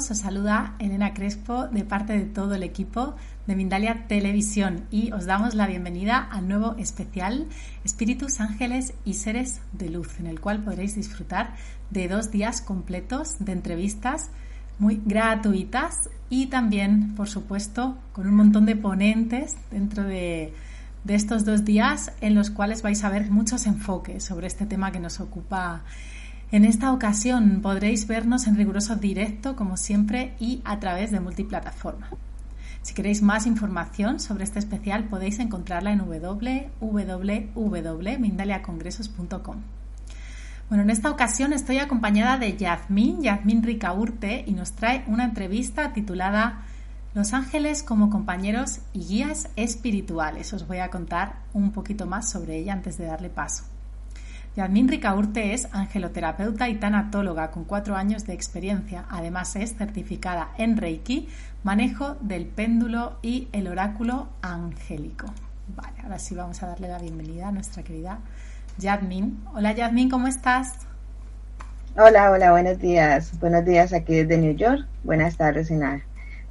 Os saluda Elena Crespo de parte de todo el equipo de Mindalia Televisión y os damos la bienvenida al nuevo especial Espíritus, Ángeles y Seres de Luz, en el cual podréis disfrutar de dos días completos de entrevistas muy gratuitas y también, por supuesto, con un montón de ponentes dentro de, de estos dos días en los cuales vais a ver muchos enfoques sobre este tema que nos ocupa en esta ocasión podréis vernos en riguroso directo, como siempre, y a través de multiplataforma. Si queréis más información sobre este especial, podéis encontrarla en www.mindaliacongresos.com. Bueno, en esta ocasión estoy acompañada de Yasmín, Yasmín Ricaurte, y nos trae una entrevista titulada Los ángeles como compañeros y guías espirituales. Os voy a contar un poquito más sobre ella antes de darle paso. Yadmin Ricaurte es angeloterapeuta y tanatóloga con cuatro años de experiencia. Además es certificada en Reiki, manejo del péndulo y el oráculo angélico. Vale, ahora sí vamos a darle la bienvenida a nuestra querida Yadmin. Hola Yadmin, ¿cómo estás? Hola, hola, buenos días. Buenos días aquí desde New York. Buenas tardes en la,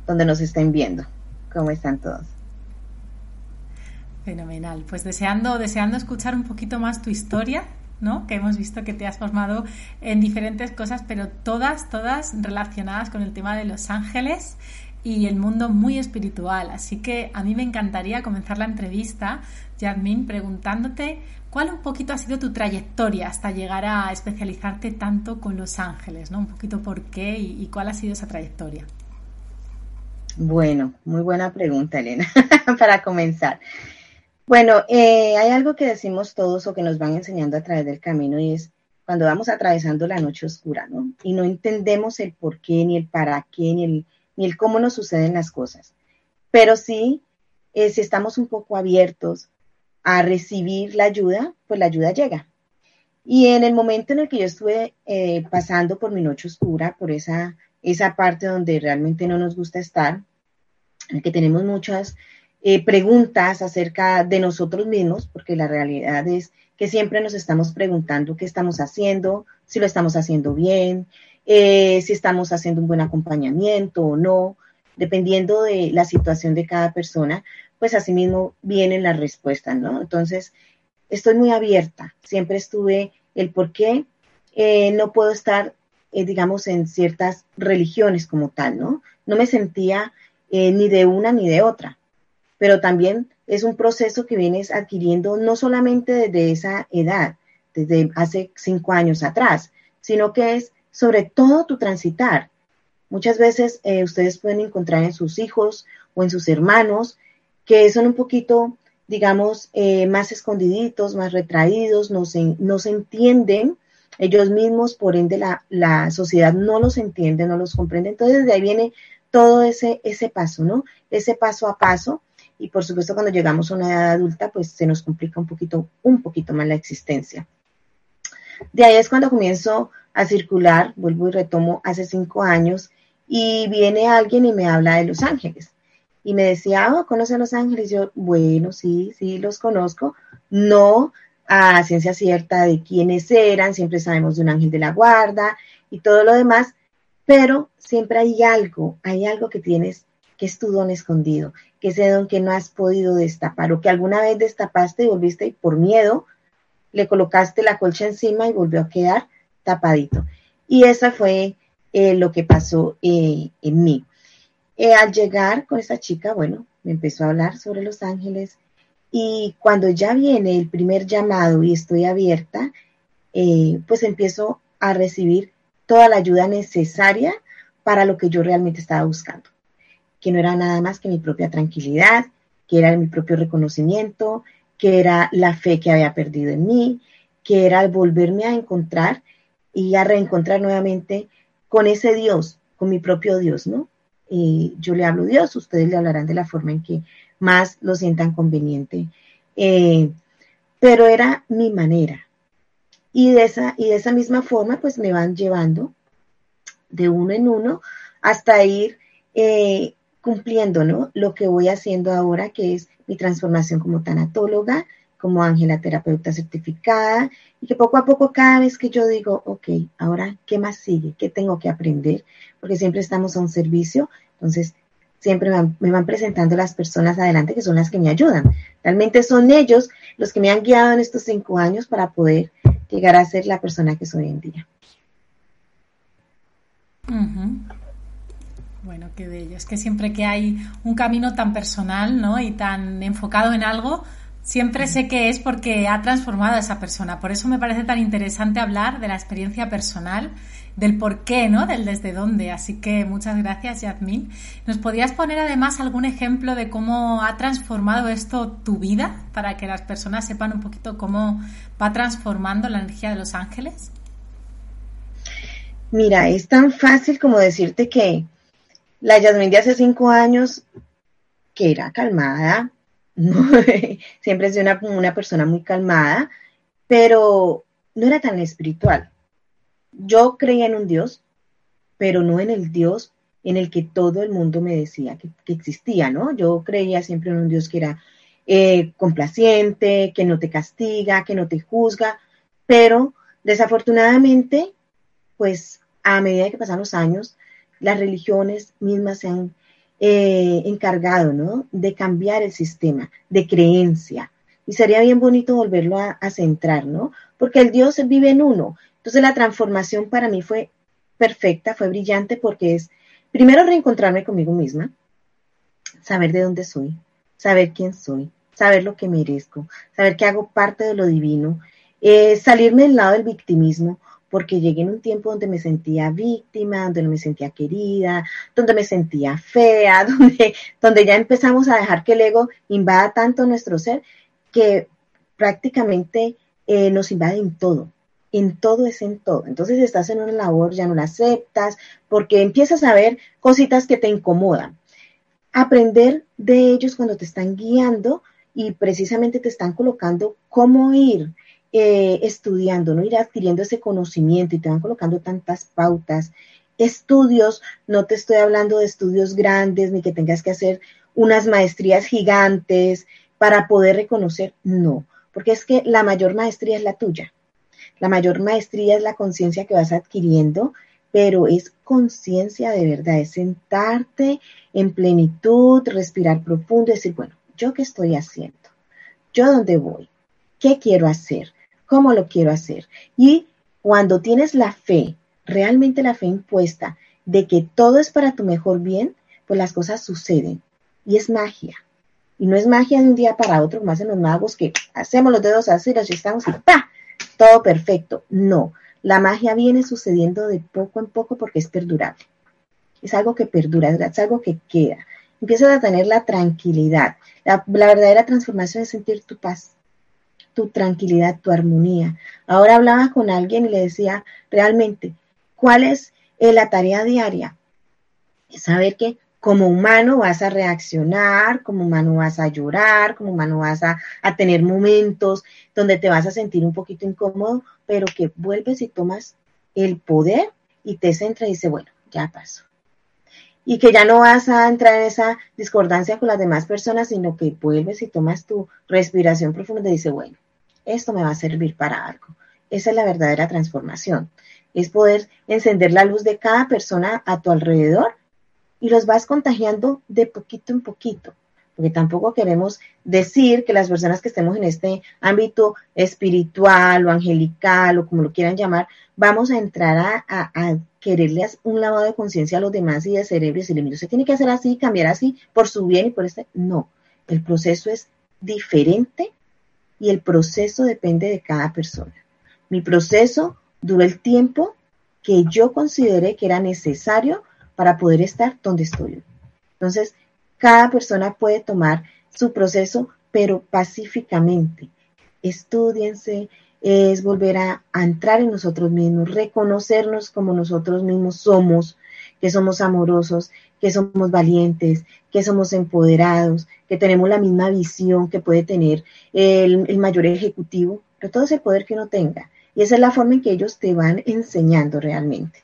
donde nos estén viendo. ¿Cómo están todos? Fenomenal. Pues deseando, deseando escuchar un poquito más tu historia, ¿no? Que hemos visto que te has formado en diferentes cosas, pero todas, todas relacionadas con el tema de los ángeles y el mundo muy espiritual. Así que a mí me encantaría comenzar la entrevista, Yasmin, preguntándote cuál un poquito ha sido tu trayectoria hasta llegar a especializarte tanto con los ángeles, ¿no? Un poquito por qué y, y cuál ha sido esa trayectoria. Bueno, muy buena pregunta, Elena, para comenzar. Bueno, eh, hay algo que decimos todos o que nos van enseñando a través del camino y es cuando vamos atravesando la noche oscura, ¿no? Y no entendemos el por qué, ni el para qué, ni el, ni el cómo nos suceden las cosas. Pero sí, eh, si estamos un poco abiertos a recibir la ayuda, pues la ayuda llega. Y en el momento en el que yo estuve eh, pasando por mi noche oscura, por esa, esa parte donde realmente no nos gusta estar, en el que tenemos muchas eh, preguntas acerca de nosotros mismos, porque la realidad es que siempre nos estamos preguntando qué estamos haciendo, si lo estamos haciendo bien, eh, si estamos haciendo un buen acompañamiento o no, dependiendo de la situación de cada persona, pues así mismo vienen las respuestas, ¿no? Entonces, estoy muy abierta, siempre estuve el por qué eh, no puedo estar, digamos, en ciertas religiones como tal, ¿no? No me sentía ni de una ni de otra pero también es un proceso que vienes adquiriendo no solamente desde esa edad, desde hace cinco años atrás, sino que es sobre todo tu transitar. Muchas veces eh, ustedes pueden encontrar en sus hijos o en sus hermanos que son un poquito, digamos, eh, más escondiditos, más retraídos, no se, no se entienden ellos mismos, por ende la, la sociedad no los entiende, no los comprende. Entonces de ahí viene todo ese, ese paso, ¿no? Ese paso a paso y por supuesto cuando llegamos a una edad adulta pues se nos complica un poquito, un poquito más la existencia. De ahí es cuando comienzo a circular, vuelvo y retomo hace cinco años y viene alguien y me habla de Los Ángeles. Y me decía, oh, ¿conoce a Los Ángeles? Yo, bueno, sí, sí, los conozco. No a ciencia cierta de quiénes eran, siempre sabemos de un ángel de la guarda y todo lo demás, pero siempre hay algo, hay algo que tienes que es tu don escondido, que ese don que no has podido destapar o que alguna vez destapaste y volviste y por miedo le colocaste la colcha encima y volvió a quedar tapadito. Y esa fue eh, lo que pasó eh, en mí. Eh, al llegar con esa chica, bueno, me empezó a hablar sobre los ángeles y cuando ya viene el primer llamado y estoy abierta, pues empiezo a recibir toda la ayuda necesaria para lo que yo realmente estaba buscando, que no era nada más que mi propia tranquilidad, que era mi propio reconocimiento, que era la fe que había perdido en mí, que era el volverme a encontrar y a reencontrar nuevamente con ese Dios, con mi propio Dios, ¿no? Y yo le hablo Dios, ustedes le hablarán de la forma en que más lo sientan conveniente. Eh, pero era mi manera. Y de, esa, y de esa misma forma, pues me van llevando de uno en uno hasta ir eh, cumpliendo, ¿no? Lo que voy haciendo ahora, que es mi transformación como tanatóloga, como ángela terapeuta certificada, y que poco a poco cada vez que yo digo, ok, ahora, ¿qué más sigue? ¿Qué tengo que aprender? Porque siempre estamos a un servicio, entonces siempre me van, presentando las personas adelante que son las que me ayudan. Realmente son ellos los que me han guiado en estos cinco años para poder llegar a ser la persona que soy hoy en día. Bueno, qué bello. Es que siempre que hay un camino tan personal, ¿no? Y tan enfocado en algo, siempre sé que es porque ha transformado a esa persona. Por eso me parece tan interesante hablar de la experiencia personal, del por qué, ¿no? Del desde dónde. Así que muchas gracias, Yasmin. ¿Nos podrías poner además algún ejemplo de cómo ha transformado esto tu vida para que las personas sepan un poquito cómo va transformando la energía de los ángeles? Mira, es tan fácil como decirte que la Yasmin de hace cinco años, que era calmada, siempre es una, una persona muy calmada, pero no era tan espiritual. Yo creía en un Dios, pero no en el Dios en el que todo el mundo me decía que, existía, ¿no? Yo creía siempre en un Dios que era eh, complaciente, que no te castiga, que no te juzga, pero desafortunadamente, pues a medida que pasan los años, las religiones mismas se han eh, encargado, ¿no? De cambiar el sistema de creencia. Y sería bien bonito volverlo a, centrar, ¿no? Porque el Dios vive en uno. Entonces la transformación para mí fue perfecta, fue brillante porque es, primero, reencontrarme conmigo misma, saber de dónde soy, saber quién soy, saber lo que merezco, saber que hago parte de lo divino, eh, salirme del lado del victimismo, porque llegué en un tiempo donde me sentía víctima, donde no me sentía querida, donde me sentía fea, donde, donde ya empezamos a dejar que el ego invada tanto nuestro ser que prácticamente eh, nos invade en todo. En todo es en todo. Entonces estás en una labor, ya no la aceptas, porque empiezas a ver cositas que te incomodan. Aprender de ellos cuando te están guiando y precisamente te están colocando cómo ir eh, estudiando, ¿no? Ir adquiriendo ese conocimiento y te van colocando tantas pautas. Estudios, no te estoy hablando de estudios grandes ni que tengas que hacer unas maestrías gigantes para poder reconocer, no, porque es que la mayor maestría es la tuya. La mayor maestría es la conciencia que vas adquiriendo, pero es conciencia de verdad, es sentarte en plenitud, respirar profundo y decir, bueno, ¿yo qué estoy haciendo? ¿Yo dónde voy? ¿Qué quiero hacer? Cómo lo quiero hacer. Y cuando tienes la fe, realmente la fe impuesta de que todo es para tu mejor bien, pues las cosas suceden. Y es magia. Y no es magia de un día para otro, como hacen los magos, que hacemos los dedos así, los estamos y ¡pa! Todo perfecto. No, la magia viene sucediendo de poco en poco porque es perdurable. Es algo que perdura, es algo que queda. Empiezas a tener la tranquilidad. La, la verdadera transformación es sentir tu paz, tu tranquilidad, tu armonía. Ahora hablaba con alguien y le decía, realmente, ¿cuál es eh, la tarea diaria? Es saber que como humano vas a reaccionar, como humano vas a llorar, como humano vas a, tener momentos donde te vas a sentir un poquito incómodo, pero que vuelves y tomas el poder y te centras y dices, bueno, ya pasó. y que ya no vas a entrar en esa discordancia con las demás personas, sino que vuelves y tomas tu respiración profunda y dices, bueno, esto me va a servir para algo. Esa es la verdadera transformación. Es poder encender la luz de cada persona a tu alrededor y los vas contagiando de poquito en poquito. Porque tampoco queremos decir que las personas que estemos en este ámbito espiritual o angelical o como lo quieran llamar, vamos a entrar a, a, quererles un lavado de conciencia a los demás y de cerebro y decirle, se tiene que hacer así, cambiar así, por su bien y por este. No, el proceso es diferente y el proceso depende de cada persona. Mi proceso duró el tiempo que yo consideré que era necesario para poder estar donde estoy. Entonces, cada persona puede tomar su proceso, pero pacíficamente. Estudiense, es volver a, entrar en nosotros mismos, reconocernos como nosotros mismos somos, que somos amorosos, que somos valientes, que somos empoderados, que tenemos la misma visión que puede tener el, mayor ejecutivo, pero todo ese poder que uno tenga. Y esa es la forma en que ellos te van enseñando realmente.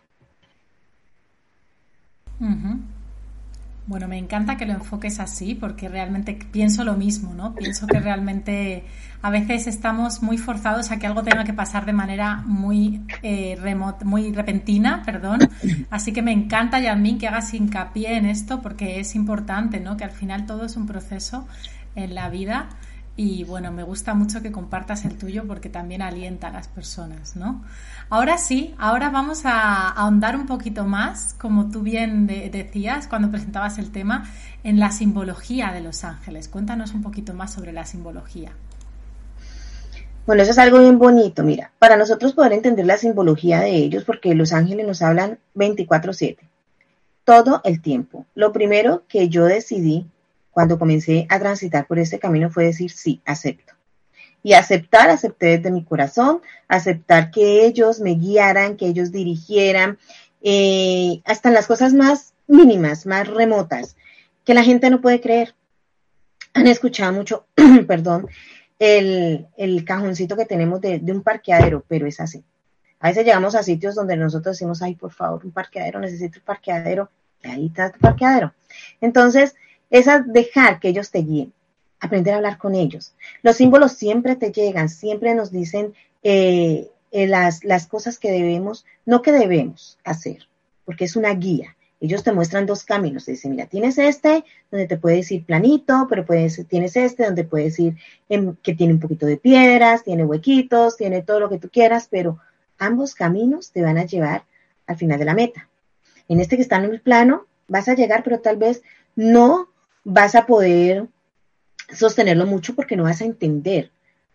Bueno, me encanta que lo enfoques así porque realmente pienso lo mismo, ¿no? Pienso que realmente a veces estamos muy forzados a que algo tenga que pasar de manera muy eh, muy repentina, perdón. Así que me encanta, Yasmin, que hagas hincapié en esto porque es importante, ¿no? Que al final todo es un proceso en la vida y bueno, me gusta mucho que compartas el tuyo porque también alienta a las personas, ¿no? Ahora sí, ahora vamos a ahondar un poquito más, como tú bien decías cuando presentabas el tema, en la simbología de los ángeles. Cuéntanos un poquito más sobre la simbología. Bueno, eso es algo bien bonito, mira, para nosotros poder entender la simbología de ellos, porque los ángeles nos hablan 24/7, todo el tiempo. Lo primero que yo decidí cuando comencé a transitar por este camino fue decir, sí, acepto. Y aceptar, acepté desde mi corazón, aceptar que ellos me guiaran, que ellos dirigieran, eh, hasta las cosas más mínimas, más remotas, que la gente no puede creer. Han escuchado mucho, perdón, el, cajoncito que tenemos de, de un parqueadero, pero es así. A veces llegamos a sitios donde nosotros decimos, ay, por favor, un parqueadero, necesito un parqueadero, ahí está tu parqueadero. Entonces, es dejar que ellos te guíen, aprender a hablar con ellos. Los símbolos siempre te llegan, siempre nos dicen eh, eh, las, las cosas que debemos, no que debemos hacer, porque es una guía. Ellos te muestran dos caminos. Te dicen, mira, tienes este, donde te puedes ir planito, pero puedes, tienes este, donde puedes ir que tiene un poquito de piedras, tiene huequitos, tiene todo lo que tú quieras, pero ambos caminos te van a llevar al final de la meta. En este que está en el plano, vas a llegar, pero tal vez no vas a poder sostenerlo mucho porque no vas a entender,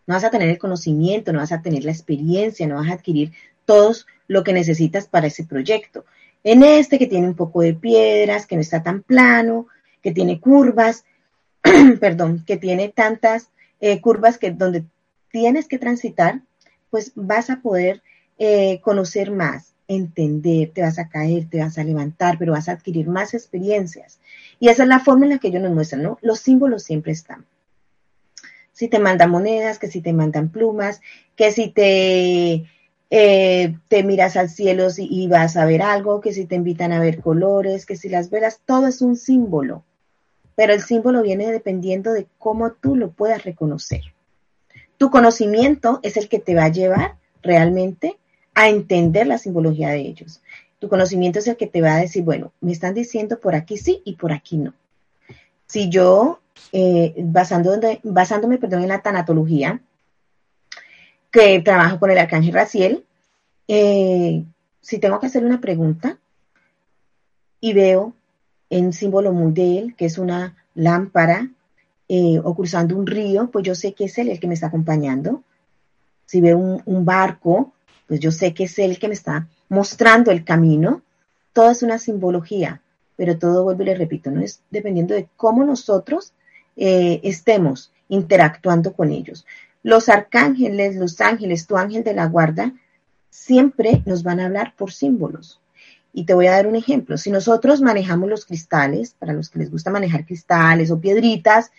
no vas a tener el conocimiento, no vas a tener la experiencia, no vas a adquirir todo lo que necesitas para ese proyecto. En este que tiene un poco de piedras, que no está tan plano, que tiene curvas, perdón, que tiene tantas eh, curvas que donde tienes que transitar, pues vas a poder eh, conocer más, entender, te vas a caer, te vas a levantar, pero vas a adquirir más experiencias. Y esa es la forma en la que ellos nos muestran, ¿no? Los símbolos siempre están. Si te mandan monedas, que si te mandan plumas, que si te, eh, te miras al cielo y, vas a ver algo, que si te invitan a ver colores, que si las veras, todo es un símbolo. Pero el símbolo viene dependiendo de cómo tú lo puedas reconocer. Tu conocimiento es el que te va a llevar realmente a entender la simbología de ellos. Tu conocimiento es el que te va a decir, bueno, me están diciendo por aquí sí y por aquí no. Si yo, eh, basándome perdón, en la tanatología, que trabajo con el arcángel Raciel, eh, si tengo que hacer una pregunta y veo en símbolo muy de él, que es una lámpara eh, o cruzando un río, pues yo sé que es él el que me está acompañando. Si veo un barco, pues yo sé que es él que me está mostrando el camino, todo es una simbología, pero todo, vuelvo y le repito, no es dependiendo de cómo nosotros eh, estemos interactuando con ellos. Los arcángeles, los ángeles, tu ángel de la guarda, siempre nos van a hablar por símbolos. Y te voy a dar un ejemplo. Si nosotros manejamos los cristales, para los que les gusta manejar cristales o piedritas,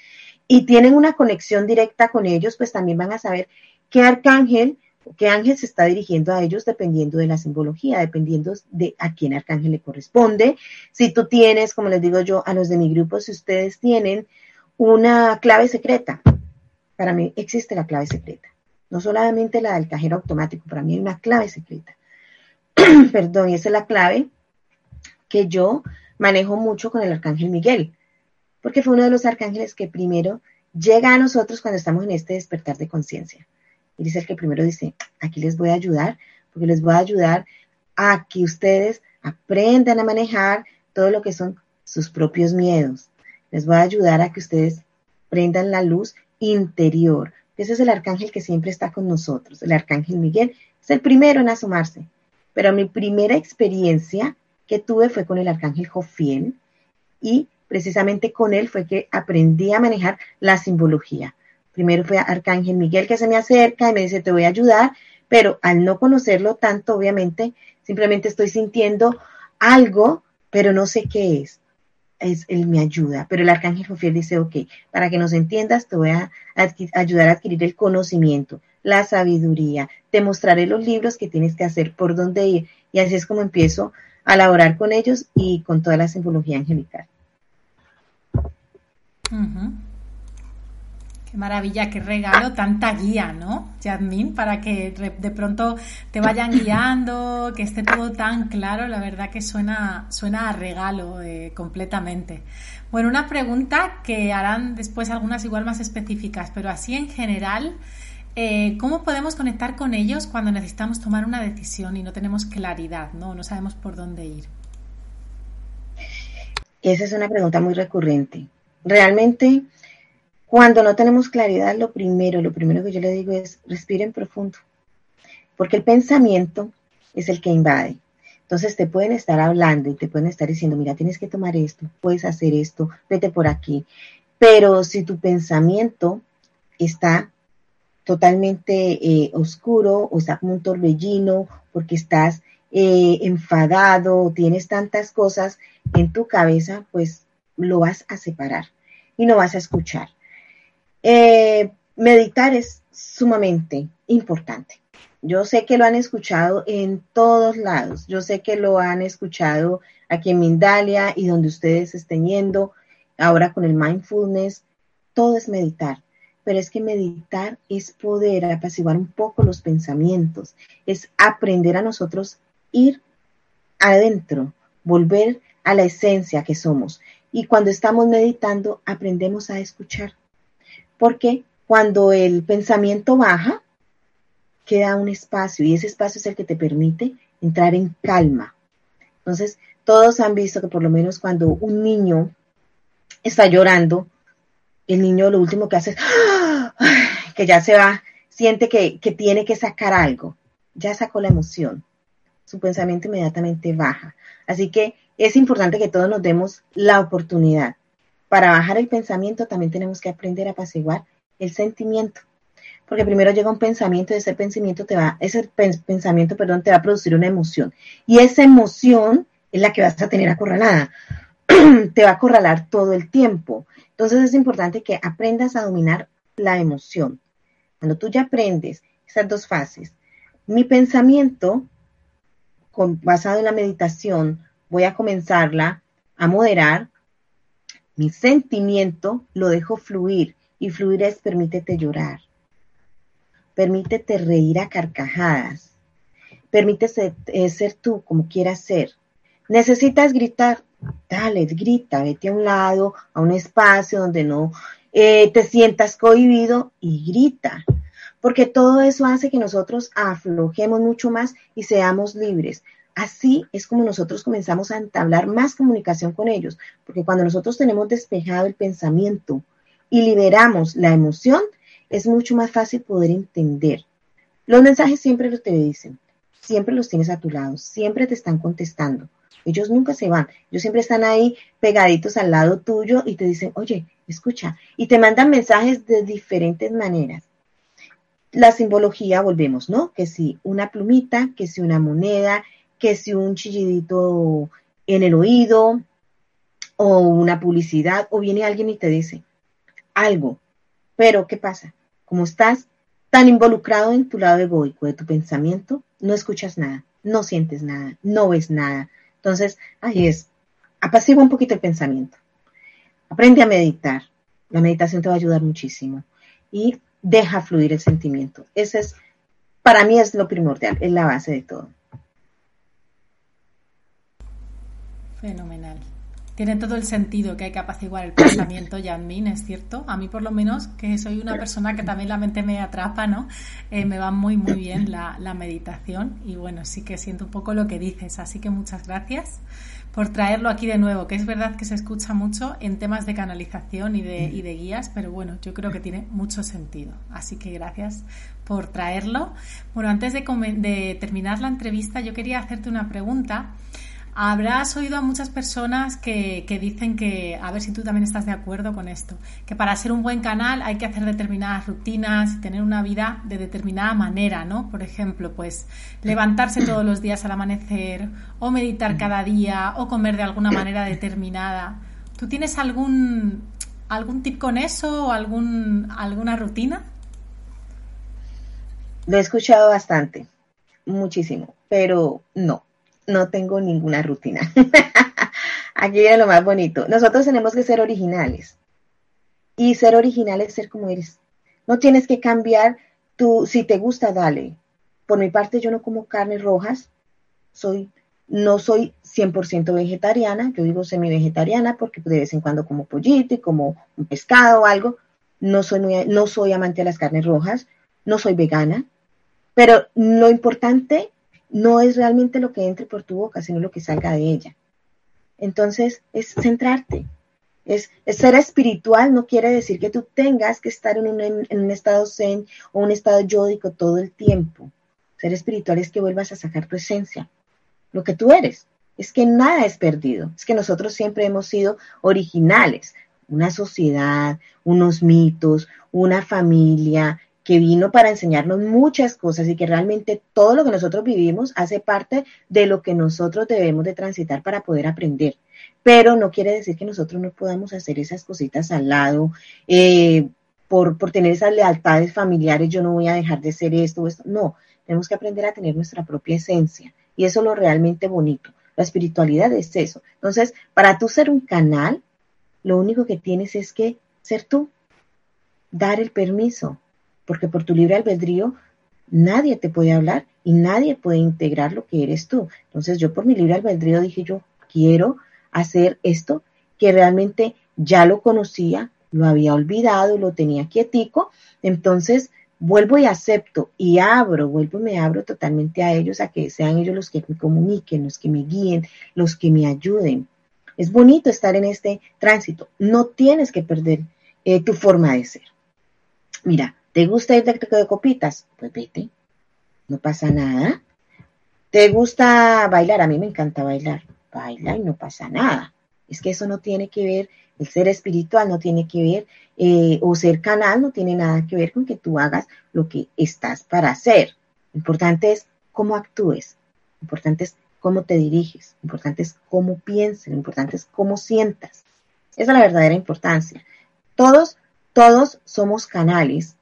y tienen una conexión directa con ellos, pues también van a saber qué arcángel qué ángel se está dirigiendo a ellos dependiendo de la simbología, dependiendo de a quién arcángel le corresponde. Si tú tienes, como les digo yo a los de mi grupo, si ustedes tienen una clave secreta, para mí existe la clave secreta. No solamente la del cajero automático, para mí hay una clave secreta. Perdón, y esa es la clave que yo manejo mucho con el arcángel Miguel, porque fue uno de los arcángeles que primero llega a nosotros cuando estamos en este despertar de conciencia. Y dice el que primero dice, aquí les voy a ayudar, porque les voy a ayudar a que ustedes aprendan a manejar todo lo que son sus propios miedos. Les voy a ayudar a que ustedes prendan la luz interior. Ese es el arcángel que siempre está con nosotros. El arcángel Miguel es el primero en asomarse. Pero mi primera experiencia que tuve fue con el arcángel Jofiel y precisamente con él fue que aprendí a manejar la simbología. Primero fue Arcángel Miguel que se me acerca y me dice, te voy a ayudar, pero al no conocerlo tanto, obviamente, simplemente estoy sintiendo algo, pero no sé qué es. Es, él me ayuda, pero el arcángel Jofiel dice, ok, para que nos entiendas, te voy a ayudar a adquirir el conocimiento, la sabiduría, te mostraré los libros que tienes que hacer, por dónde ir, y así es como empiezo a laborar con ellos y con toda la simbología angelical. Qué maravilla, qué regalo, tanta guía, ¿no, Yadmin? Para que de pronto te vayan guiando, que esté todo tan claro, la verdad que suena, suena a regalo eh, completamente. Bueno, una pregunta que harán después algunas igual más específicas, pero así en general, eh, ¿cómo podemos conectar con ellos cuando necesitamos tomar una decisión y no tenemos claridad, ¿no? No sabemos por dónde ir. Esa es una pregunta muy recurrente. Realmente, cuando no tenemos claridad, lo primero, lo primero que yo le digo es respiren profundo, porque el pensamiento es el que invade. Entonces te pueden estar hablando y te pueden estar diciendo, mira, tienes que tomar esto, puedes hacer esto, vete por aquí. Pero si tu pensamiento está totalmente eh, oscuro o está como un torbellino porque estás eh, enfadado, tienes tantas cosas en tu cabeza, pues lo vas a separar y no vas a escuchar. Eh, meditar es sumamente importante. Yo sé que lo han escuchado en todos lados. Yo sé que lo han escuchado aquí en Mindalia y donde ustedes estén yendo, ahora con el mindfulness. Todo es meditar. Pero es que meditar es poder apaciguar un poco los pensamientos, es aprender a nosotros ir adentro, volver a la esencia que somos. Y cuando estamos meditando, aprendemos a escuchar. Porque cuando el pensamiento baja, queda un espacio y ese espacio es el que te permite entrar en calma. Entonces, todos han visto que por lo menos cuando un niño está llorando, el niño lo último que hace es que ya se va, siente que, que tiene que sacar algo, ya sacó la emoción, su pensamiento inmediatamente baja. Así que es importante que todos nos demos la oportunidad. Para bajar el pensamiento también tenemos que aprender a apaciguar el sentimiento. Porque primero llega un pensamiento y ese pensamiento te va, ese pensamiento, perdón, te va a producir una emoción. Y esa emoción es la que vas a tener acorralada. te va a acorralar todo el tiempo. Entonces es importante que aprendas a dominar la emoción. Cuando tú ya aprendes esas dos fases, mi pensamiento, basado en la meditación, voy a comenzarla a moderar. Mi sentimiento lo dejo fluir y fluir es permítete llorar. Permítete reír a carcajadas. Permítete eh, ser tú como quieras ser. Necesitas gritar, dale, grita, vete a un lado, a un espacio donde no eh, te sientas cohibido y grita. Porque todo eso hace que nosotros aflojemos mucho más y seamos libres. Así es como nosotros comenzamos a entablar más comunicación con ellos, porque cuando nosotros tenemos despejado el pensamiento y liberamos la emoción, es mucho más fácil poder entender. Los mensajes siempre los te dicen, siempre los tienes a tu lado, siempre te están contestando. Ellos nunca se van, ellos siempre están ahí pegaditos al lado tuyo y te dicen, oye, escucha, y te mandan mensajes de diferentes maneras. La simbología, volvemos, ¿no? Que si una plumita, que si una moneda, que si un chillidito en el oído o una publicidad o viene alguien y te dice algo. Pero, ¿qué pasa? Como estás tan involucrado en tu lado egoico de tu pensamiento, no escuchas nada, no sientes nada, no ves nada. Entonces, ahí es, apacigua un poquito el pensamiento. Aprende a meditar. La meditación te va a ayudar muchísimo. Y deja fluir el sentimiento. Ese es, para mí es lo primordial, es la base de todo. Fenomenal. Tiene todo el sentido que hay que apaciguar el pensamiento, Yasmin, es cierto. A mí, por lo menos, que soy una persona que también la mente me atrapa, ¿no? Eh, me va muy, muy bien la, la, meditación y bueno, sí que siento un poco lo que dices. Así que muchas gracias por traerlo aquí de nuevo, que es verdad que se escucha mucho en temas de canalización y de, y de guías, pero bueno, yo creo que tiene mucho sentido. Así que gracias por traerlo. Bueno, antes de, de terminar la entrevista, yo quería hacerte una pregunta. Habrás oído a muchas personas que, dicen que, a ver si tú también estás de acuerdo con esto, que para ser un buen canal hay que hacer determinadas rutinas y tener una vida de determinada manera, ¿no? Por ejemplo, pues levantarse todos los días al amanecer, o meditar cada día, o comer de alguna manera determinada. ¿Tú tienes algún, algún tip con eso o algún, alguna rutina? Lo he escuchado bastante, muchísimo, pero no no tengo ninguna rutina. Aquí viene lo más bonito. Nosotros tenemos que ser originales. Y ser original es ser como eres. No tienes que cambiar tu, si te gusta, dale. Por mi parte, yo no como carnes rojas. Soy, no soy 100% vegetariana. Yo digo semi-vegetariana porque de vez en cuando como pollito y como un pescado o algo. No soy, no soy amante de las carnes rojas. No soy vegana. Pero lo importante no es realmente lo que entre por tu boca, sino lo que salga de ella. Entonces, es centrarte. Es, ser espiritual no quiere decir que tú tengas que estar en un, en un estado zen o un estado yódico todo el tiempo. Ser espiritual es que vuelvas a sacar tu esencia, lo que tú eres. Es que nada es perdido. Es que nosotros siempre hemos sido originales. Una sociedad, unos mitos, una familia, que vino para enseñarnos muchas cosas y que realmente todo lo que nosotros vivimos hace parte de lo que nosotros debemos de transitar para poder aprender. Pero no quiere decir que nosotros no podamos hacer esas cositas al lado, eh, por, por tener esas lealtades familiares, yo no voy a dejar de ser esto o esto. No, tenemos que aprender a tener nuestra propia esencia. Y eso es lo realmente bonito. La espiritualidad es eso. Entonces, para tú ser un canal, lo único que tienes es que ser tú, dar el permiso, porque por tu libre albedrío nadie te puede hablar y nadie puede integrar lo que eres tú. Entonces yo por mi libre albedrío dije yo quiero hacer esto que realmente ya lo conocía, lo había olvidado, lo tenía quietico, entonces vuelvo y acepto y abro, vuelvo y me abro totalmente a ellos, a que sean ellos los que me comuniquen, los que me guíen, los que me ayuden. Es bonito estar en este tránsito, no tienes que perder eh, tu forma de ser. Mira, ¿Te gusta ir de copitas? Pues vete, no pasa nada. ¿Te gusta bailar? A mí me encanta bailar. Baila y no pasa nada. Es que eso no tiene que ver, el ser espiritual no tiene que ver, eh, o ser canal no tiene nada que ver con que tú hagas lo que estás para hacer. Lo importante es cómo actúes, importante es cómo te diriges, importante es cómo pienses, lo importante es cómo sientas. Esa es la verdadera importancia. Todos, todos somos canales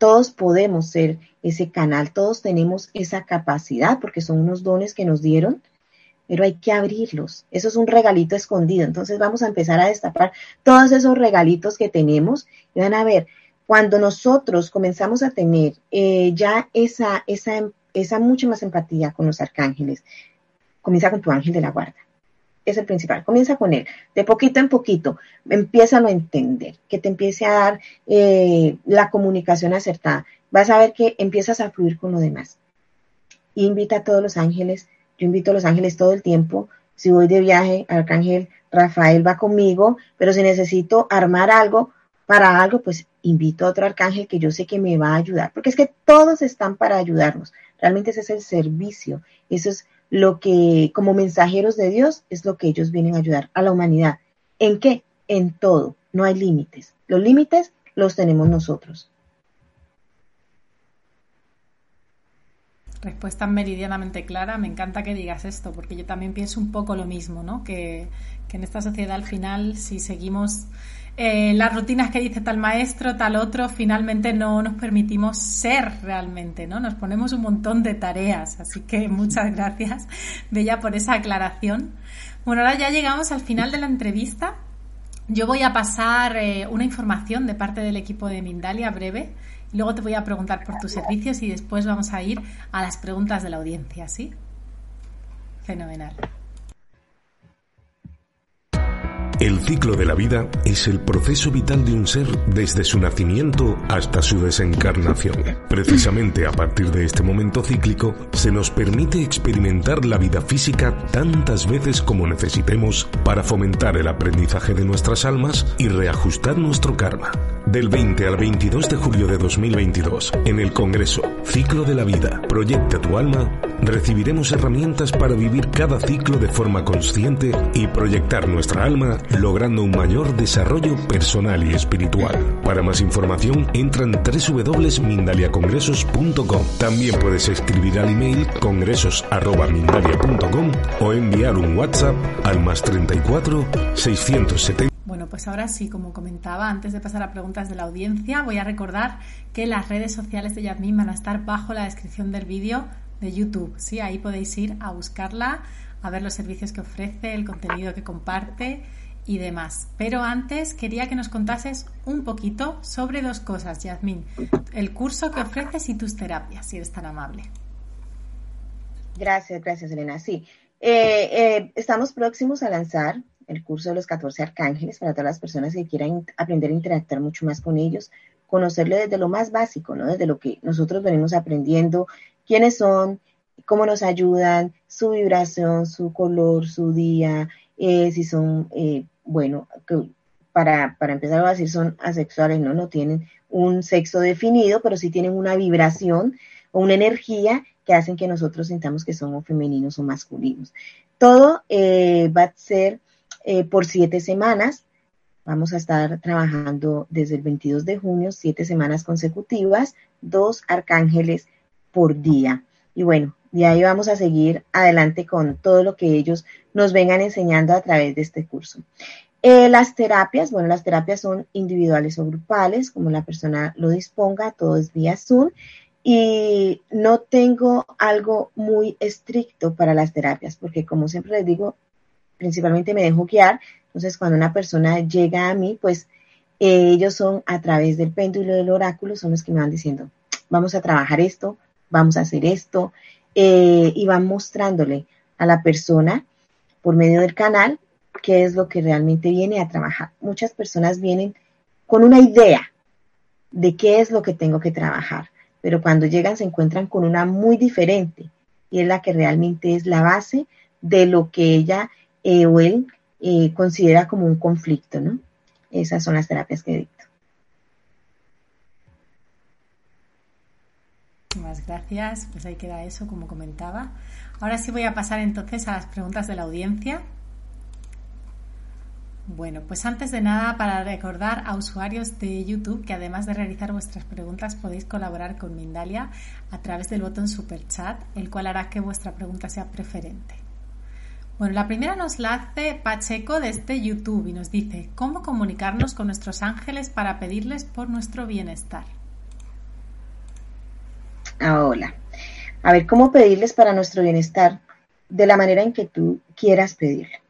todos podemos ser ese canal, todos tenemos esa capacidad porque son unos dones que nos dieron, pero hay que abrirlos. Eso es un regalito escondido. Entonces vamos a empezar a destapar todos esos regalitos que tenemos y van a ver, cuando nosotros comenzamos a tener eh, ya esa, esa, esa mucha más empatía con los arcángeles, comienza con tu ángel de la guarda es el principal. Comienza con él, de poquito en poquito, empieza a entender, que te empiece a dar eh, la comunicación acertada. Vas a ver que empiezas a fluir con lo demás. Invita a todos los ángeles, yo invito a los ángeles todo el tiempo. Si voy de viaje, Arcángel Rafael va conmigo, pero si necesito armar algo para algo, pues invito a otro arcángel que yo sé que me va a ayudar, porque es que todos están para ayudarnos. Realmente ese es el servicio, eso es lo que como mensajeros de Dios es lo que ellos vienen a ayudar a la humanidad. ¿En qué? En todo. No hay límites. Los límites los tenemos nosotros. Respuesta meridianamente clara. Me encanta que digas esto, porque yo también pienso un poco lo mismo, ¿no? Que, que en esta sociedad al final, si seguimos eh, las rutinas que dice tal maestro, tal otro, finalmente no nos permitimos ser realmente, ¿no? Nos ponemos un montón de tareas. Así que muchas gracias, Bella, por esa aclaración. Bueno, ahora ya llegamos al final de la entrevista. Yo voy a pasar eh, una información de parte del equipo de Mindalia breve. Luego te voy a preguntar por tus servicios y después vamos a ir a las preguntas de la audiencia, ¿sí? Fenomenal. El ciclo de la vida es el proceso vital de un ser desde su nacimiento hasta su desencarnación. Precisamente a partir de este momento cíclico se nos permite experimentar la vida física tantas veces como necesitemos para fomentar el aprendizaje de nuestras almas y reajustar nuestro karma. Del 20 al 22 de julio de 2022, en el Congreso Ciclo de la Vida, Proyecta tu alma, recibiremos herramientas para vivir cada ciclo de forma consciente y proyectar nuestra alma logrando un mayor desarrollo personal y espiritual. Para más información, entra en www.mindaliacongresos.com. También puedes escribir al email congresos.mindalia.com o enviar un WhatsApp al más 34 670. Bueno, pues ahora sí, como comentaba, antes de pasar a preguntas de la audiencia, voy a recordar que las redes sociales de Yasmin van a estar bajo la descripción del vídeo de YouTube. Sí, ahí podéis ir a buscarla, a ver los servicios que ofrece, el contenido que comparte y demás. Pero antes quería que nos contases un poquito sobre dos cosas, Yasmín. El curso que ofreces y tus terapias, si eres tan amable. Gracias, gracias, Elena. Sí, eh, eh, estamos próximos a lanzar el curso de los 14 arcángeles para todas las personas que quieran aprender a interactuar mucho más con ellos, conocerle desde lo más básico, ¿no? Desde lo que nosotros venimos aprendiendo, quiénes son, cómo nos ayudan, su vibración, su color, su día, eh, si son bueno, para, para empezar a decir son asexuales, ¿no? No tienen un sexo definido, pero sí tienen una vibración o una energía que hacen que nosotros sintamos que somos femeninos o masculinos. Todo eh, va a ser eh, por siete semanas. Vamos a estar trabajando desde el 22 de junio, siete semanas consecutivas, dos arcángeles por día. Y bueno, de ahí vamos a seguir adelante con todo lo que ellos nos vengan enseñando a través de este curso. Eh, las terapias, bueno, las terapias son individuales o grupales, como la persona lo disponga, todo es vía Zoom. Y no tengo algo muy estricto para las terapias, porque como siempre les digo, principalmente me dejo guiar. Entonces, cuando una persona llega a mí, pues eh, ellos son a través del péndulo del oráculo, son los que me van diciendo, vamos a trabajar esto, vamos a hacer esto, eh, y van mostrándole a la persona por medio del canal qué es lo que realmente viene a trabajar. Muchas personas vienen con una idea de qué es lo que tengo que trabajar, pero cuando llegan se encuentran con una muy diferente y es la que realmente es la base de lo que ella eh, o él eh, considera como un conflicto, ¿no? Esas son las terapias que. Gracias. Pues ahí queda eso, como comentaba. Ahora sí voy a pasar entonces a las preguntas de la audiencia. Bueno, pues antes de nada, para recordar a usuarios de YouTube que además de realizar vuestras preguntas podéis colaborar con Mindalia a través del botón Super Chat, el cual hará que vuestra pregunta sea preferente. Bueno, la primera nos la hace Pacheco desde YouTube y nos dice, ¿cómo comunicarnos con nuestros ángeles para pedirles por nuestro bienestar? Hola. A ver, ¿cómo pedirles para nuestro bienestar? De la manera en que tú quieras pedirle.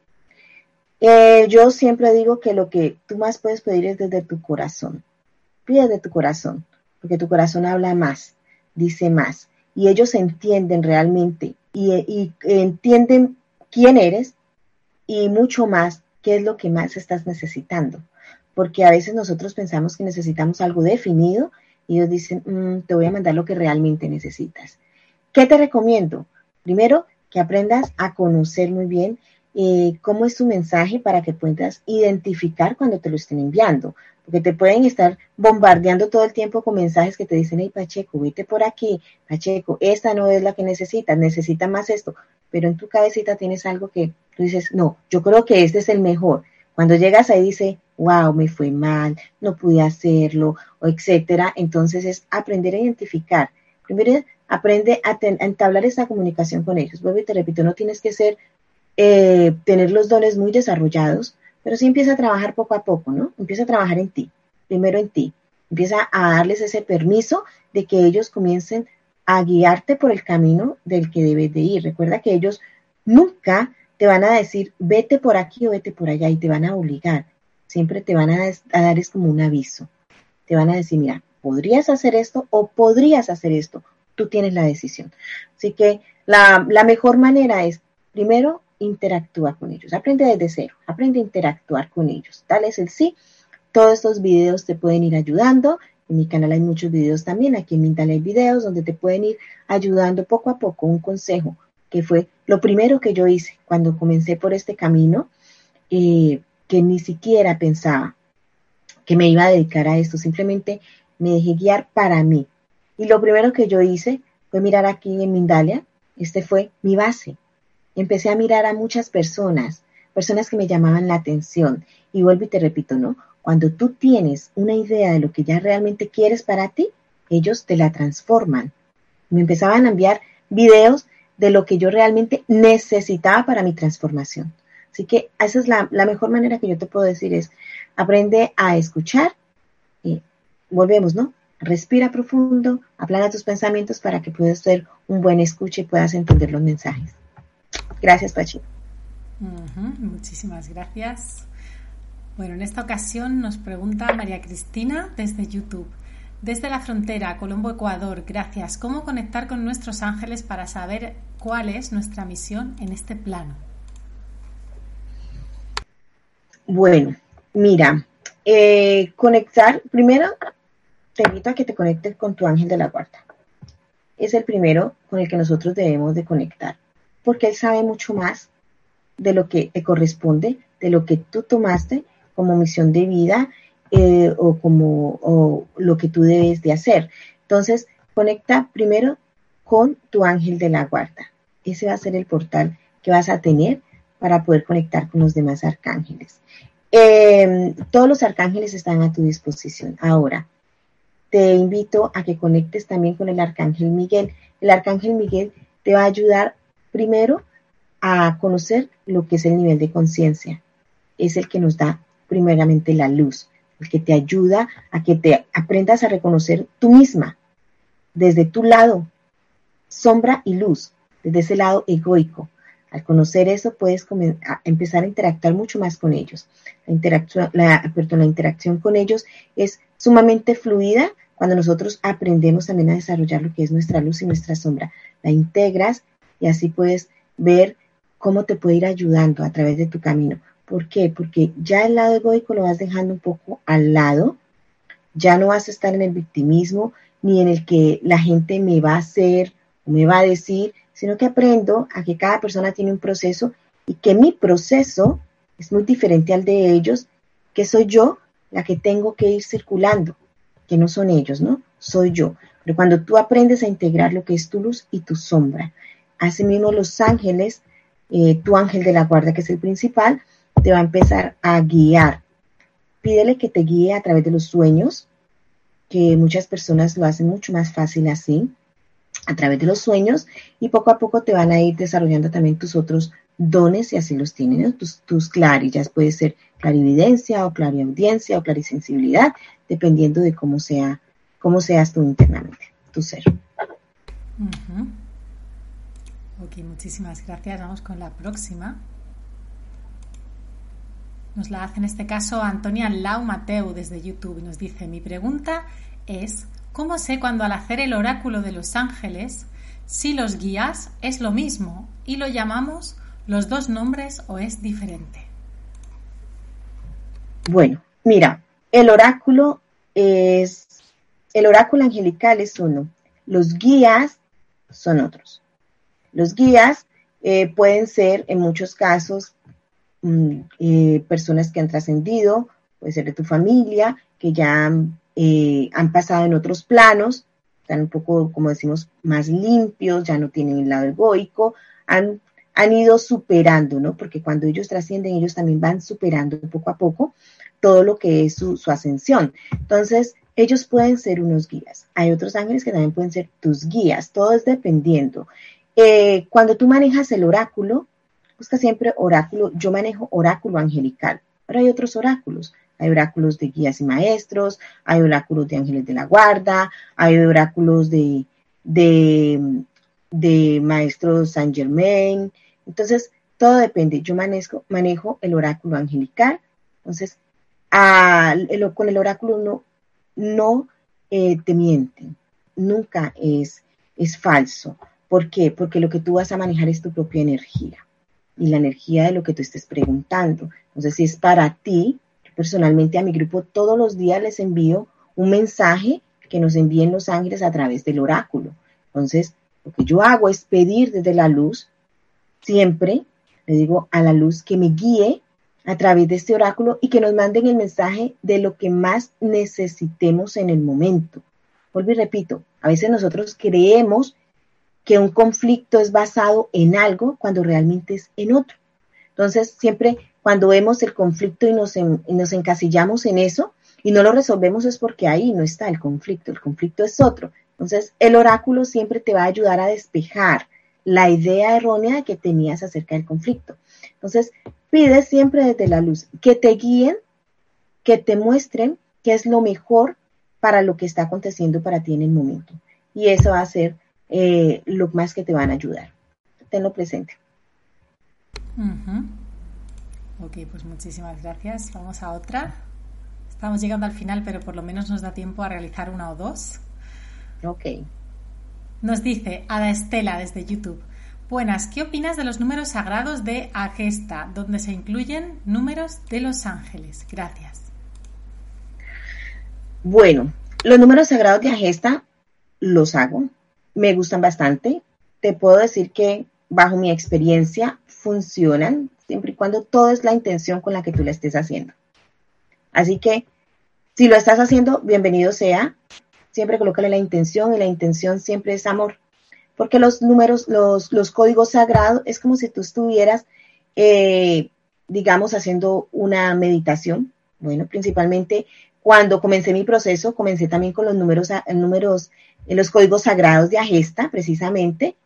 Eh, yo siempre digo que lo que tú más puedes pedir es desde tu corazón. Pide de tu corazón, porque tu corazón habla más, dice más, y ellos entienden realmente y, y entienden quién eres y mucho más qué es lo que más estás necesitando. Porque a veces nosotros pensamos que necesitamos algo definido y ellos dicen, mm, te voy a mandar lo que realmente necesitas. ¿Qué te recomiendo? Primero, que aprendas a conocer muy bien eh, cómo es tu mensaje para que puedas identificar cuando te lo estén enviando. Porque te pueden estar bombardeando todo el tiempo con mensajes que te dicen, hey Pacheco, vete por aquí, Pacheco, esta no es la que necesitas, necesita más esto. Pero en tu cabecita tienes algo que tú dices, no, yo creo que este es el mejor. Cuando llegas ahí dice, wow, me fue mal, no pude hacerlo, o etcétera. Entonces es aprender a identificar. Primero, aprende a, entablar esa comunicación con ellos. Vuelvo y te repito, no tienes que ser, eh, tener los dones muy desarrollados pero sí empieza a trabajar poco a poco, ¿no? Empieza a trabajar en ti, primero en ti. Empieza a darles ese permiso de que ellos comiencen a guiarte por el camino del que debes de ir. Recuerda que ellos nunca te van a decir, vete por aquí o vete por allá y te van a obligar. Siempre te van a, dar es como un aviso. Te van a decir, mira, podrías hacer esto o podrías hacer esto. Tú tienes la decisión. Así que la, la mejor manera es, primero, interactúa con ellos. Aprende desde cero. Aprende a interactuar con ellos. Dales el sí. Todos estos videos te pueden ir ayudando. En mi canal hay muchos videos también. Aquí en Mintal hay videos donde te pueden ir ayudando poco a poco. Un consejo que fue lo primero que yo hice cuando comencé por este camino, eh, que ni siquiera pensaba que me iba a dedicar a esto. Simplemente me dejé guiar para mí. Y lo primero que yo hice fue mirar aquí en Mindalia. Este fue mi base. Empecé a mirar a muchas personas, personas que me llamaban la atención. Y vuelvo y te repito, ¿no? Cuando tú tienes una idea de lo que ya realmente quieres para ti, ellos te la transforman. Me empezaban a enviar videos de lo que yo realmente necesitaba para mi transformación. Así que esa es la, mejor manera que yo te puedo decir es, aprende a escuchar y volvemos, ¿no? Respira profundo, aplana tus pensamientos para que puedas ser un buen escucha y puedas entender los mensajes. Gracias, Pachi. muchísimas gracias. Bueno, en esta ocasión nos pregunta María Cristina desde YouTube. Desde la frontera, Colombo, Ecuador, gracias. ¿Cómo conectar con nuestros ángeles para saber cuál es nuestra misión en este plano? Bueno, mira, eh, conectar, primero te invito a que te conectes con tu ángel de la guarda. Es el primero con el que nosotros debemos de conectar, porque él sabe mucho más de lo que te corresponde, de lo que tú tomaste como misión de vida eh, o como lo que tú debes de hacer. Entonces, conecta primero con tu ángel de la guarda. Ese va a ser el portal que vas a tener para poder conectar con los demás arcángeles. Em, todos los arcángeles están a tu disposición. Ahora, te invito a que conectes también con el arcángel Miguel. El arcángel Miguel te va a ayudar primero a conocer lo que es el nivel de conciencia. Es el que nos da primeramente la luz el que te ayuda a que te aprendas a reconocer tú misma, desde tu lado, sombra y luz, desde ese lado egoico. Al conocer eso puedes empezar a interactuar mucho más con ellos. La interacción, la, la interacción con ellos es sumamente fluida cuando nosotros aprendemos también a desarrollar lo que es nuestra luz y nuestra sombra. La integras y así puedes ver cómo te puede ir ayudando a través de tu camino. ¿Por qué? Porque ya el lado egoico lo vas dejando un poco al lado, ya no vas a estar en el victimismo ni en el que la gente me va a hacer o me va a decir, sino que aprendo a que cada persona tiene un proceso y que mi proceso es muy diferente al de ellos, que soy yo la que tengo que ir circulando, que no son ellos, ¿no? Soy yo. Pero cuando tú aprendes a integrar lo que es tu luz y tu sombra, asimismo los ángeles, eh, tu ángel de la guarda, que es el principal, te va a empezar a guiar. Pídele que te guíe a través de los sueños, que muchas personas lo hacen mucho más fácil así, a través de los sueños, y poco a poco te van a ir desarrollando también tus otros dones, y así los tienen, tus, tus clarillas, puede ser clarividencia o clariaudiencia o clarisensibilidad, dependiendo de cómo sea, cómo seas tú internamente, tu ser. Ok, muchísimas gracias. Vamos con la próxima. Nos la hace en este caso Antonia Lau Mateu desde YouTube y nos dice, mi pregunta es, ¿cómo sé cuando al hacer el oráculo de los ángeles, si los guías es lo mismo y lo llamamos los dos nombres o es diferente? Bueno, mira, el oráculo es, el oráculo angelical es uno, los guías son otros. Los guías eh, pueden ser en muchos casos Mm, eh, personas que han trascendido, puede ser de tu familia, que ya eh, han pasado en otros planos, están un poco, como decimos, más limpios, ya no tienen el lado egoico, han, han ido superando, ¿no? Porque cuando ellos trascienden, ellos también van superando poco a poco todo lo que es su, ascensión. Entonces, ellos pueden ser unos guías. Hay otros ángeles que también pueden ser tus guías, todo es dependiendo. Eh, cuando tú manejas el oráculo, busca siempre oráculo. Yo manejo oráculo angelical Pero hay otros oráculos. Hay oráculos de guías y maestros, hay oráculos de ángeles de la guarda, hay oráculos de, de, de maestros Saint Germain. Entonces, todo depende. Yo manejo, manejo el oráculo angelical. Entonces, con el oráculo no, no eh, te mienten. Nunca es, es falso. ¿Por qué? Porque lo que tú vas a manejar es tu propia energía y la energía de lo que tú estés preguntando. Entonces, si es para ti, personalmente a mi grupo todos los días les envío un mensaje que nos envíen los ángeles a través del oráculo. Entonces, lo que yo hago es pedir desde la luz, siempre le digo a la luz que me guíe a través de este oráculo y que nos manden el mensaje de lo que más necesitemos en el momento. Vuelvo y repito, a veces nosotros creemos que un conflicto es basado en algo cuando realmente es en otro. Entonces, siempre cuando vemos el conflicto y nos, nos encasillamos en eso y no lo resolvemos es porque ahí no está el conflicto, el conflicto es otro. Entonces, el oráculo siempre te va a ayudar a despejar la idea errónea que tenías acerca del conflicto. Entonces, pide siempre desde la luz que te guíen, que te muestren qué es lo mejor para lo que está aconteciendo para ti en el momento. Y eso va a ser eh, lo más que te van a ayudar. Tenlo presente. Ok, pues muchísimas gracias. Vamos a otra. Estamos llegando al final, pero por lo menos nos da tiempo a realizar una o dos. Ok. Nos dice Ada Estela desde YouTube. Buenas, ¿qué opinas de los números sagrados de Agesta, donde se incluyen números de los ángeles? Gracias. Bueno, los números sagrados de Agesta los hago me gustan bastante. Te puedo decir que bajo mi experiencia funcionan siempre y cuando todo es la intención con la que tú la estés haciendo. Así que si lo estás haciendo, bienvenido sea. Siempre colócale la intención y la intención siempre es amor. Porque los números, los, los códigos sagrados es como si tú estuvieras, eh, digamos, haciendo una meditación. Bueno, principalmente cuando comencé mi proceso, comencé también con los números, números en los códigos sagrados de Agesta, precisamente,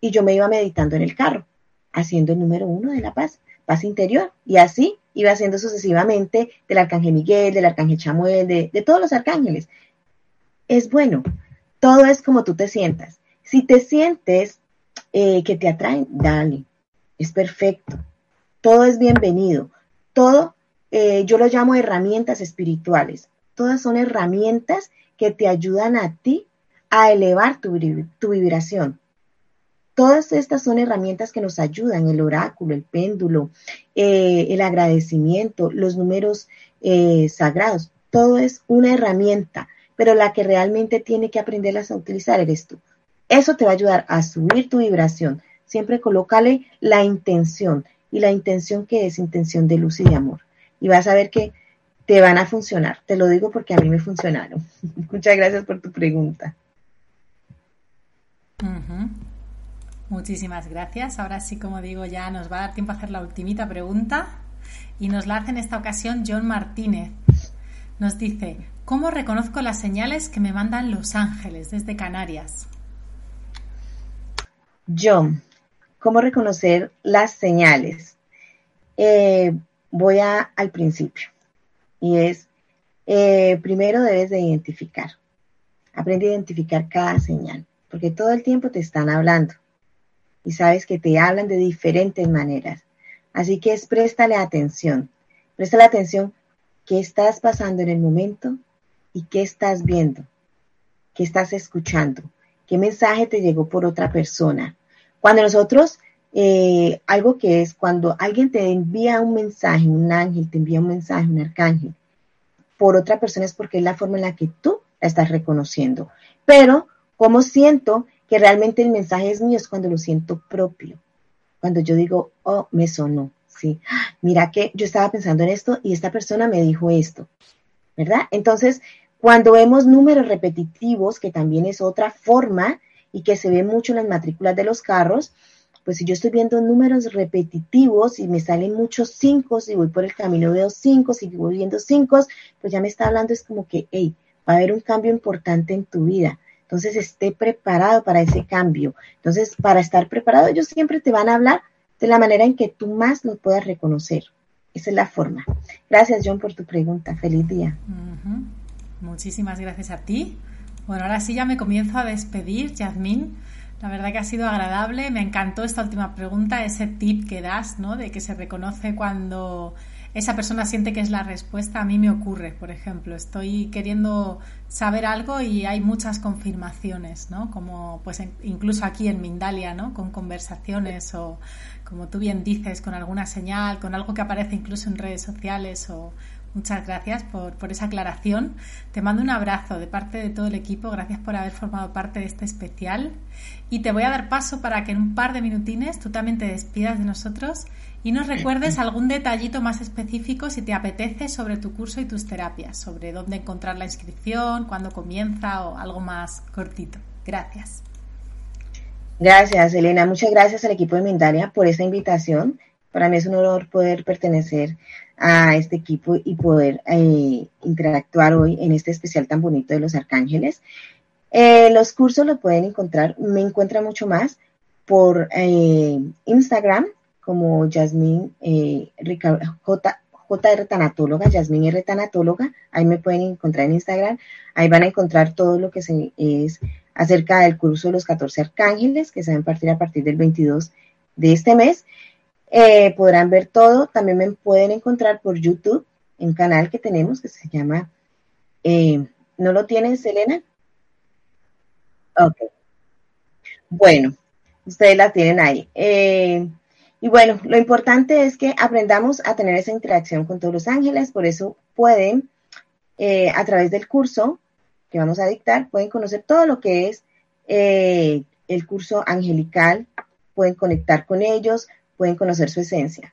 y yo me iba meditando en el carro, haciendo el número uno de la paz, paz interior, y así iba haciendo sucesivamente del arcángel Miguel, del arcángel Chamuel, de, todos los arcángeles. Es bueno, todo es como tú te sientas. Si te sientes eh, que te atraen, dale, es perfecto, todo es bienvenido, todo, eh, yo lo llamo herramientas espirituales, todas son herramientas que te ayudan a ti a elevar tu, vibración. Todas estas son herramientas que nos ayudan, el oráculo, el péndulo, eh, el agradecimiento, los números sagrados. Todo es una herramienta, pero la que realmente tiene que aprenderlas a utilizar eres tú. Eso te va a ayudar a subir tu vibración. Siempre colócale la intención y la intención que es intención de luz y de amor. Y vas a ver que te van a funcionar. Te lo digo porque a mí me funcionaron. Muchas gracias por tu pregunta. Muchísimas gracias. Ahora sí, como digo, ya nos va a dar tiempo a hacer la ultimita pregunta. Y nos la hace en esta ocasión John Martínez. Nos dice, ¿cómo reconozco las señales que me mandan los ángeles desde Canarias? John, ¿cómo reconocer las señales? Eh, voy a, al principio. Y es, eh, primero debes de identificar. Aprende a identificar cada señal porque todo el tiempo te están hablando y sabes que te hablan de diferentes maneras. Así que es préstale atención, préstale atención qué estás pasando en el momento y qué estás viendo, qué estás escuchando, qué mensaje te llegó por otra persona. Cuando nosotros, eh, algo que es cuando alguien te envía un mensaje, un ángel te envía un mensaje, un arcángel, por otra persona es porque es la forma en la que tú la estás reconociendo. Pero ¿Cómo siento que realmente el mensaje es mío? Es cuando lo siento propio. Cuando yo digo, oh, me sonó, sí. Mira que yo estaba pensando en esto y esta persona me dijo esto, ¿verdad? Entonces, cuando vemos números repetitivos, que también es otra forma y que se ve mucho en las matrículas de los carros, pues si yo estoy viendo números repetitivos y me salen muchos cinco, si voy por el camino veo cinco, si voy viendo cinco, pues ya me está hablando, es como que, hey, va a haber un cambio importante en tu vida. Entonces, esté preparado para ese cambio. Entonces, para estar preparado, ellos siempre te van a hablar de la manera en que tú más lo puedas reconocer. Esa es la forma. Gracias, John, por tu pregunta. Feliz día. Muchísimas gracias a ti. Bueno, ahora sí ya me comienzo a despedir, Yasmín. La verdad que ha sido agradable. Me encantó esta última pregunta, ese tip que das, ¿no? De que se reconoce cuando esa persona siente que es la respuesta. A mí me ocurre, por ejemplo, estoy queriendo saber algo y hay muchas confirmaciones, ¿no? Como pues incluso aquí en Mindalia, ¿no? Con conversaciones o como tú bien dices, con alguna señal, con algo que aparece incluso en redes sociales o Muchas gracias por, por, esa aclaración. Te mando un abrazo de parte de todo el equipo. Gracias por haber formado parte de este especial. Y te voy a dar paso para que en un par de minutines tú también te despidas de nosotros y nos recuerdes algún detallito más específico si te apetece sobre tu curso y tus terapias, sobre dónde encontrar la inscripción, cuándo comienza o algo más cortito. Gracias. Gracias, Elena. Muchas gracias al equipo de Mindalia por esta invitación. Para mí es un honor poder pertenecer a este equipo y poder eh, interactuar hoy en este especial tan bonito de los arcángeles. Eh, los cursos los pueden encontrar, me encuentra mucho más por eh, Instagram como Yasmín eh, J, JR Tanatóloga, Yasmín R Tanatóloga, ahí me pueden encontrar en Instagram, ahí van a encontrar todo lo que se, es acerca del curso de los 14 arcángeles que se van a partir a partir del 22 de este mes. Eh, podrán ver todo, también me pueden encontrar por YouTube, un canal que tenemos que se llama, eh, ¿no lo tienes, Selena? Ok. Bueno, ustedes la tienen ahí. Eh, y bueno, lo importante es que aprendamos a tener esa interacción con todos los ángeles, por eso pueden, eh, a través del curso que vamos a dictar, pueden conocer todo lo que es el curso angelical, pueden conectar con ellos, pueden conocer su esencia.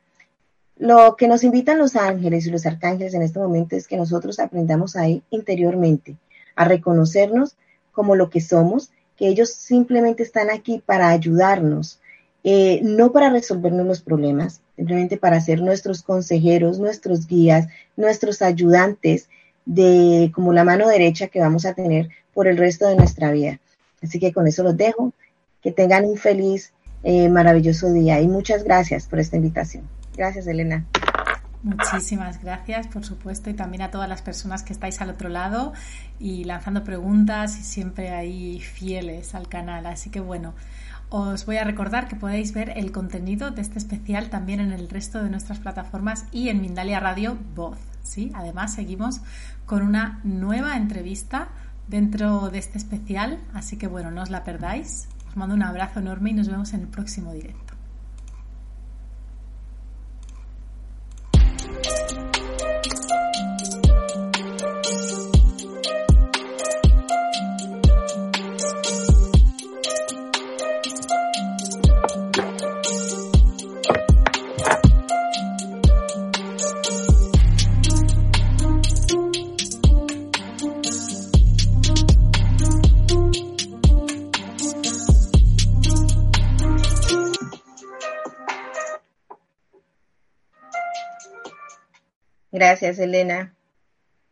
Lo que nos invitan los ángeles y los arcángeles en este momento es que nosotros aprendamos ahí interiormente, a reconocernos como lo que somos, que ellos simplemente están aquí para ayudarnos, eh, no para resolvernos los problemas, simplemente para ser nuestros consejeros, nuestros guías, nuestros ayudantes de como la mano derecha que vamos a tener por el resto de nuestra vida. Así que con eso los dejo. Que tengan un feliz, eh, maravilloso día y muchas gracias por esta invitación. Gracias, Elena. Muchísimas gracias, por supuesto, y también a todas las personas que estáis al otro lado y lanzando preguntas y siempre ahí fieles al canal. Así que bueno, os voy a recordar que podéis ver el contenido de este especial también en el resto de nuestras plataformas y en Mindalia Radio Voz. ¿sí? Además, seguimos con una nueva entrevista dentro de este especial, así que bueno, no os la perdáis. Mando un abrazo enorme y nos vemos en el próximo directo. Gracias, Elena.